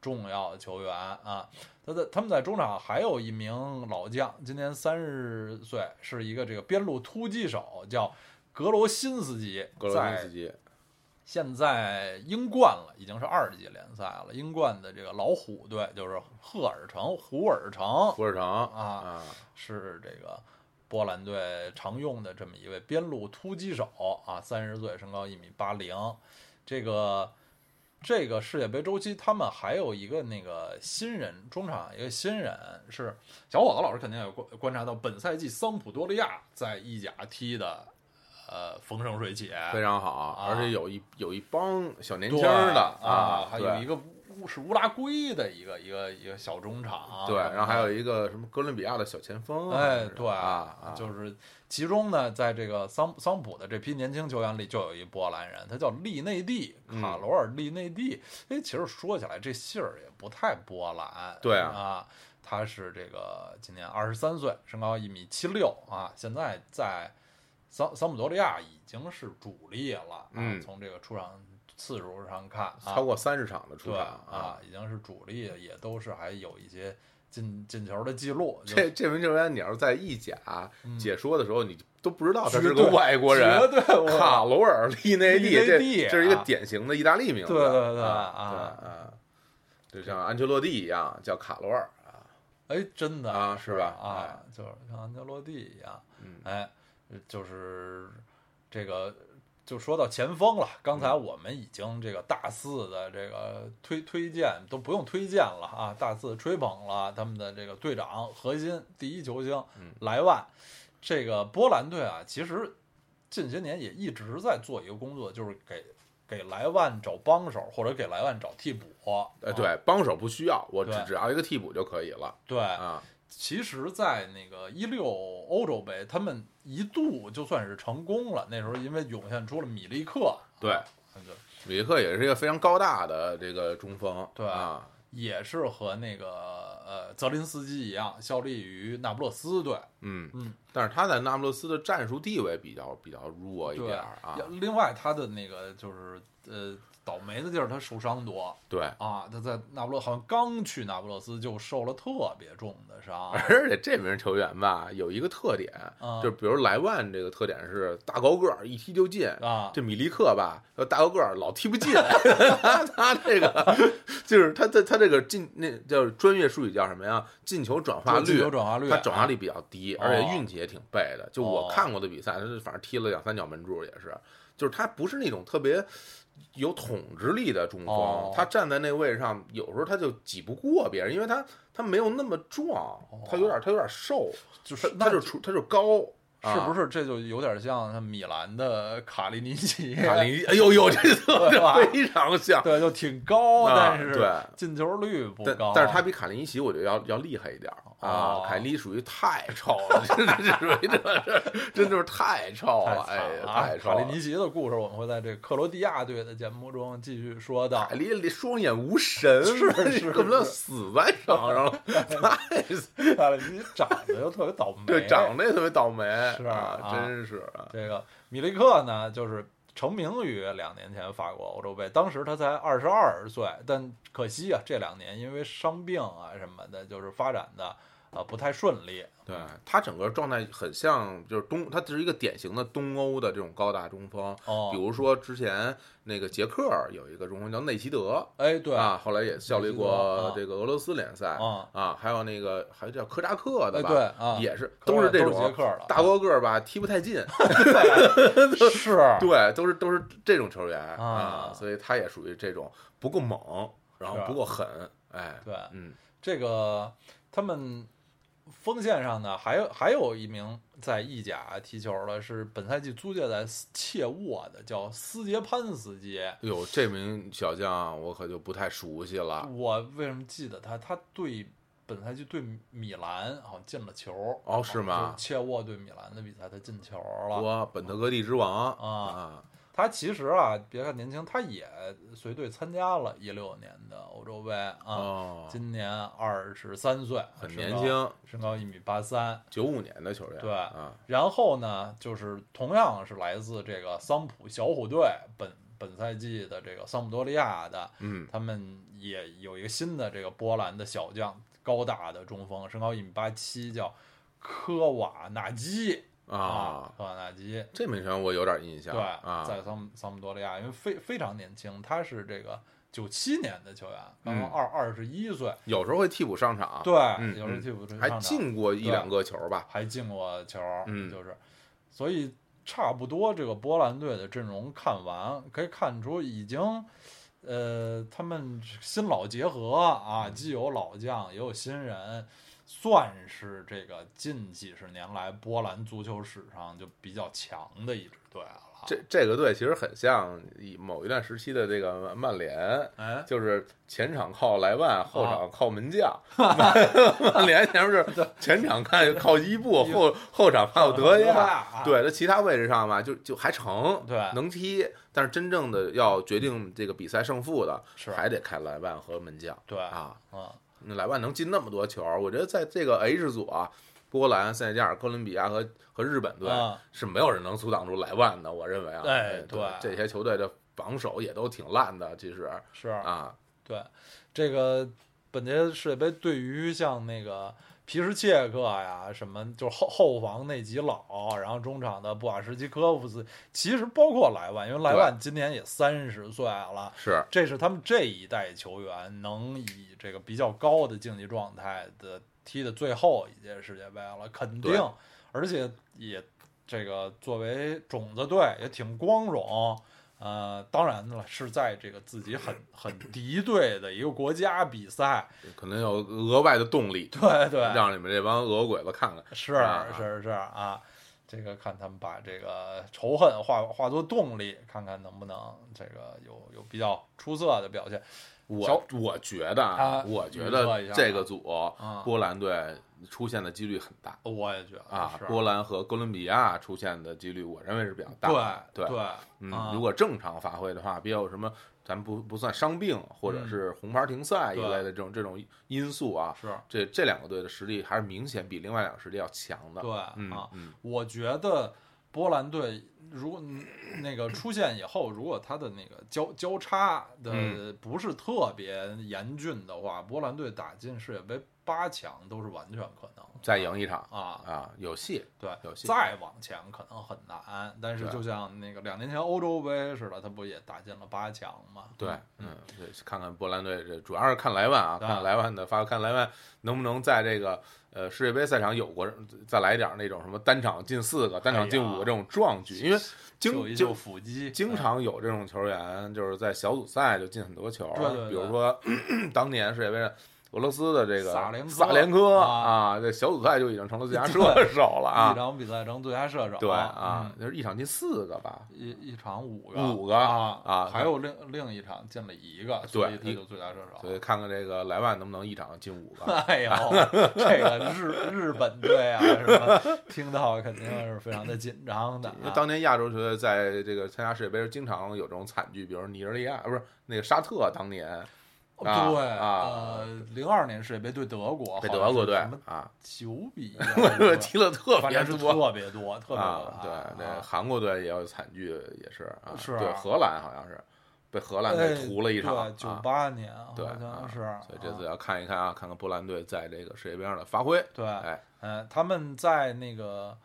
S1: 重要的球员啊。他在他们在中场还有一名老将，今年三十岁，是一个这个边路突击手，叫格罗辛斯基
S2: 格罗辛斯基，
S1: 现在英冠了，已经是二级联赛了。英冠的这个老虎队就是赫尔城、胡尔城
S2: 胡尔城
S1: 啊，
S2: 啊，
S1: 是这个波兰队常用的这么一位边路突击手啊，三十岁，身高一米八零。这个这个世界杯周期，他们还有一个那个新人中场，一个新人是小伙子老师肯定有观观察到，本赛季桑普多利亚在意甲踢的呃风生水起，
S2: 非常好，
S1: 啊
S2: 而且有一有一帮小年轻
S1: 对
S2: 的
S1: 啊，还有一个乌是乌拉圭的一个一个一个小中场，
S2: 对，然后还有一个什么哥伦比亚的小前锋啊，
S1: 哎，对
S2: 啊，啊
S1: 就是其中呢，在这个桑桑普的这批年轻球员里，就有一波兰人，他叫利内蒂，
S2: 嗯
S1: 卡罗尔利内蒂。哎，其实说起来这姓儿也不太波兰，
S2: 对啊
S1: 啊，他是这个今年二十三岁，身高一米七六啊，现在在桑桑普多利亚已经是主力了啊，
S2: 嗯
S1: 从这个出场次数上看，啊
S2: 超过三十场的出场
S1: 啊，已经是主力，也都是还有一些进进球的记录，
S2: 这这名球员，你要是在意甲
S1: 嗯
S2: 解说的时候，你都不知道他是个外国人。
S1: 绝对
S2: 卡罗尔利内蒂，这
S1: 利
S2: 这是一个
S1: 啊
S2: 典型的意大利名字。
S1: 对对对
S2: 啊
S1: 啊
S2: 就像安切洛蒂一样，叫卡罗尔啊。
S1: 哎，真的
S2: 啊是吧
S1: 啊，就是像安切洛蒂一样，
S2: 嗯
S1: 哎，就是这个，就说到前锋了。刚
S2: 嗯
S1: 才我们已经这个大肆的这个推推荐都不用推荐了啊，大肆吹捧了他们的这个队长核心第一球星
S2: 嗯
S1: 莱万。这个波兰队啊，其实近些年也一直在做一个工作，就是给给莱万找帮手，或者给莱万找替补。
S2: 呃，
S1: 啊
S2: 对，帮手不需要，我只只要一个替补就可以了
S1: 对，
S2: 啊。
S1: 其实，在那个一六欧洲杯，他们一度就算是成功了。那时候因为涌现出了米利克，
S2: 对米利克也是一个非常高大的这个中锋，
S1: 对
S2: 啊，
S1: 也是和那个呃泽林斯基一样，效力于那不勒斯队。
S2: 嗯
S1: 嗯，
S2: 但是他在那不勒斯的战术地位比较比较弱一点啊，
S1: 另外，他的那个就是呃倒霉的地儿，他受伤多
S2: 对，
S1: 啊。他在那不勒好像刚去那不勒斯就受了特别重的伤，
S2: 而且这名球员吧有一个特点，
S1: 啊
S2: 就比如莱万这个特点是大高个儿，一踢就进。
S1: 啊，
S2: 这米利克吧，呃大高个儿老踢不进，他他这个就是他他他这个进那叫专业术语叫什么呀？进球转化
S1: 进
S2: 率
S1: 球转化率，
S2: 他转化率比较低，
S1: 哦
S2: 而且运气也挺背的。就我
S1: 哦
S2: 看过的比赛，他是反正踢了两三脚门柱，也是，就是他不是那种特别有统治力的中锋，
S1: 哦
S2: 他站在那位置上，有时候他就挤不过别人，因为他他没有那么壮，他有点他有点瘦，他
S1: 就是
S2: 他就出他就高。是？
S1: 不是这就有点像他米兰的卡利尼奇？
S2: 卡林尼，哎呦呦，这非常像，
S1: 对，就挺高，
S2: 啊
S1: 但是
S2: 对
S1: 进球率不高。
S2: 但是他比卡利尼奇，我觉得要要厉害一点儿啊
S1: 哦。
S2: 卡林尼属于太臭了，真的是属于这是真就是太臭了，
S1: 太
S2: 哎太臭了。
S1: 卡利尼奇的故事，我们会在这个克罗地亚队的节目中继续说到。
S2: 卡。林尼双眼无神，
S1: 是是
S2: 根本就死在场上了，太
S1: 卡利尼奇长得又特别倒霉，
S2: 对长得也特别倒霉，
S1: 是
S2: 啊，
S1: 啊。
S2: 真是啊，
S1: 这个米利克呢，就是成名于两年前法国欧洲杯，当时他才二十二岁，但可惜啊，这两年因为伤病啊什么的，就是发展的呃不太顺利。
S2: 对他整个状态很像，就是东，他只是一个典型的东欧的这种高大中锋。
S1: 哦，
S2: 比如说之前那个捷克有一个中锋叫内奇德
S1: 哎，对
S2: 啊，后来也效力过
S1: 啊
S2: 这个俄罗斯联赛
S1: 啊，
S2: 啊，还有那个还有叫科扎克的
S1: 哎
S2: 吧，
S1: 对啊，
S2: 也是
S1: 都
S2: 都是这种
S1: 捷克的
S2: 大高个儿吧，踢不太进，
S1: 是，
S2: 对，都是都是这种球员
S1: 啊
S2: 所以他也属于这种不够猛，然后不够狠，哎，
S1: 对，
S2: 嗯，
S1: 这个他们锋线上呢，还有还有一名在意甲踢球的，是本赛季租借在切沃的，叫斯捷潘斯基。
S2: 哎呦，这名小将我可就不太熟悉了，
S1: 我为什么记得他？他对本赛季对米兰好像进了球
S2: 哦是吗
S1: 切沃对米兰的比赛，他进球了。
S2: 我本特格蒂之王
S1: 啊
S2: 啊，
S1: 他其实啊，别看年轻，他也随队参加了一六年的欧洲杯啊，
S2: 哦，
S1: 今年二十三岁，
S2: 很，年轻，
S1: 身高一米八三。
S2: 九五年的球员，
S1: 对
S2: 啊，
S1: 然后呢，就是同样是来自这个桑普小虎队，本本赛季的这个桑普多利亚的，
S2: 嗯，
S1: 他们也有一个新的这个波兰的小将，高大的中锋，身高一米八七，叫科瓦纳基
S2: 啊，
S1: 科瓦纳基，
S2: 这名球员我有点印象，
S1: 对，
S2: 啊，
S1: 在桑桑普多利亚，因为非非常年轻，他是这个九七年的球员，刚刚
S2: 嗯。
S1: 二二十一岁，
S2: 有时候会替补上场，
S1: 对，
S2: 嗯
S1: 有时候替补上
S2: 还进过一两个球吧，
S1: 还进过球，
S2: 嗯。
S1: 就是，所以差不多这个波兰队的阵容看完，可以看出已经，呃，他们新老结合啊，
S2: 嗯。
S1: 既有老将，也有新人，算是这个近几十年来波兰足球史上就比较强的一支队了。
S2: 这这个队其实很像以某一段时期的这个曼联，
S1: 哎，
S2: 就是前场靠莱万，后
S1: 啊
S2: 场靠门将。曼联前面是前场看靠伊布，后后场靠德亚。
S1: 亚，
S2: 对，那其他位置上吧，就就还成，
S1: 对
S2: 能踢，但是真正的要决定这个比赛胜负的，
S1: 是
S2: 还得看莱万和门将
S1: 对
S2: 啊。
S1: 嗯，
S2: 那莱万能进那么多球，我觉得在这个 H 组啊，波兰、塞内加尔、哥伦比亚和和日本队
S1: 嗯
S2: 是没有人能阻挡住莱万的，我认为啊，
S1: 哎
S2: 哎
S1: 对
S2: 这些球队的防守也都挺烂的，其实
S1: 是
S2: 啊，
S1: 对，这个本届世界杯对于像那个皮什切克呀，什么就是后后防那几老，然后中场的布瓦什基科夫斯，其实包括莱万，因为莱万今年也三十岁了。
S2: 是
S1: 这是他们这一代球员能以这个比较高的竞技状态的踢的最后一届世界杯了，肯定，而且也这个作为种子队也挺光荣。呃，当然了，是在这个自己很很敌对的一个国家比赛，
S2: 可能有额外的动力，
S1: 对对，
S2: 让你们这帮俄鬼子看看。
S1: 是
S2: 啊
S1: 是是啊，这个看他们把这个仇恨化化作动力，看看能不能这个有有比较出色的表现。
S2: 我我觉得
S1: 啊
S2: 我觉得这个组
S1: 啊
S2: 波兰队出现的几率很大
S1: 我也觉得
S2: 啊，波兰和哥伦比亚出现的几率，我认为是比较大
S1: 对
S2: 的。对
S1: 对，
S2: 嗯
S1: 啊，
S2: 如果正常发挥的话，别有什么咱不不算伤病或者
S1: 嗯。
S2: 是红牌停赛一类的这种这种因素啊，
S1: 是。
S2: 这这两个队的实力还是明显比另外两个实力要强的。
S1: 对。
S2: 嗯
S1: 啊，
S2: 嗯，
S1: 我觉得波兰队如那个出现以后，如果他的那个交交叉的
S2: 嗯
S1: 不是特别严峻的话，波兰队打进世界杯八强都是完全可能。
S2: 再赢一场
S1: 啊，
S2: 啊，有戏。
S1: 对
S2: 有，戏
S1: 再往前可能很难。但是就像那个两年前欧洲杯似的，他不也打进了八强吗？
S2: 对，
S1: 嗯
S2: 嗯，对，看看波兰队，这主要是看莱万啊，
S1: 对
S2: 看莱万的发，看莱万能不能在这个呃世界杯赛场有过再来点儿那种什么单场进四个、单场进五个这种壮举，因为经经
S1: 救一救腹肌，
S2: 经常有这种球员就是在小组赛就进很多球，
S1: 对对对。
S2: 比如说 当年世界杯上俄罗斯的这个
S1: 萨连科
S2: 萨连科
S1: 啊
S2: 啊，这小组赛就已经成了最佳射手了啊
S1: 一
S2: 啊，
S1: 场比赛成最佳射手，
S2: 对啊
S1: 嗯，
S2: 就是一场进四个吧，
S1: 一一场五个，
S2: 五个
S1: 啊
S2: 啊
S1: 还有另另一场进了一个，所以他就最佳射手。
S2: 所以看看这个莱万能不能一场进五个。
S1: 哎呦，这个日日本队啊，是吧？听到肯定是非常的紧张的啊。
S2: 因为当年亚洲球队在这个参加世界杯时，经常有这种惨剧，比如说尼日利亚，不是那个沙特当年啊
S1: 对
S2: 啊
S1: 呃，零二年世界杯对德国，
S2: 被德国队啊，
S1: 九比一
S2: 对，踢了特别多
S1: 特别多，特别
S2: 啊
S1: 多。
S2: 对，
S1: 啊
S2: 那韩国队也有惨剧，也是啊，
S1: 是啊
S2: 对，荷兰好像是被荷兰
S1: 哎
S2: 给屠了一场
S1: 对，九
S2: 啊。
S1: 八年
S2: 对
S1: 好像是，
S2: 所以这次
S1: 啊
S2: 要看一看啊，看看波兰队在这个世界杯上的发挥。
S1: 对，
S2: 哎，
S1: 嗯，他们在那个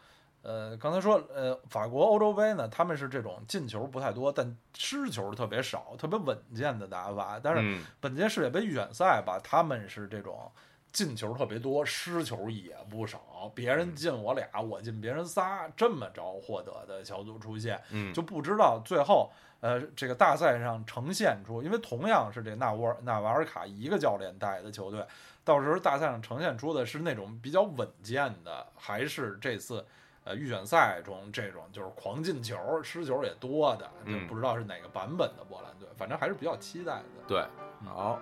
S1: 呃，刚才说呃，法国欧洲杯呢，他们是这种进球不太多，但失球特别少，特别稳健的打法。但是
S2: 嗯，
S1: 本届世界杯预选赛吧，他们是这种进球特别多，失球也不少，别人进我俩，我进别人仨，这么着获得的小组出线，
S2: 嗯
S1: 就不知道最后。呃，这个大赛上呈现出，因为同样是这纳沃尔纳瓦尔卡一个教练带的球队，到时候大赛上呈现出的是那种比较稳健的，还是这次呃预选赛中这种就是狂进球、失球也多的，就
S2: 嗯
S1: 不知道是哪个版本的波兰队，反正还是比较期待的。
S2: 对，
S1: 嗯
S2: 好，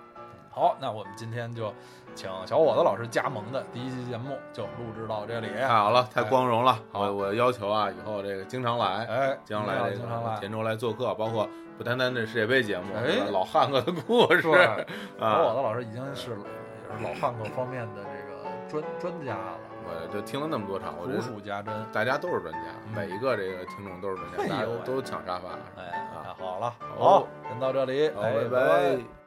S1: 好，那我们今天就请小伙子老师加盟的第一期节目就录制到这里。
S2: 太好了，太光荣了。
S1: 好
S2: 我我要求啊，以后这个经常来，
S1: 哎，
S2: 经常来这
S1: 经常来，
S2: 个田州来做客，包括不单单这世界杯节目，
S1: 哎
S2: 老汉哥的故事
S1: 是小伙
S2: 啊，
S1: 子老师已经是也是老汉哥方面的这个专专家了，
S2: 我就听了那么多场，我觉
S1: 如数家珍。
S2: 大家都是专家，
S1: 嗯
S2: 每一个这个听众都是专家，
S1: 哎
S2: 大家都都抢沙发。
S1: 哎，
S2: 啊
S1: 那好了，
S2: 好
S1: 好，先到这里，拜
S2: 拜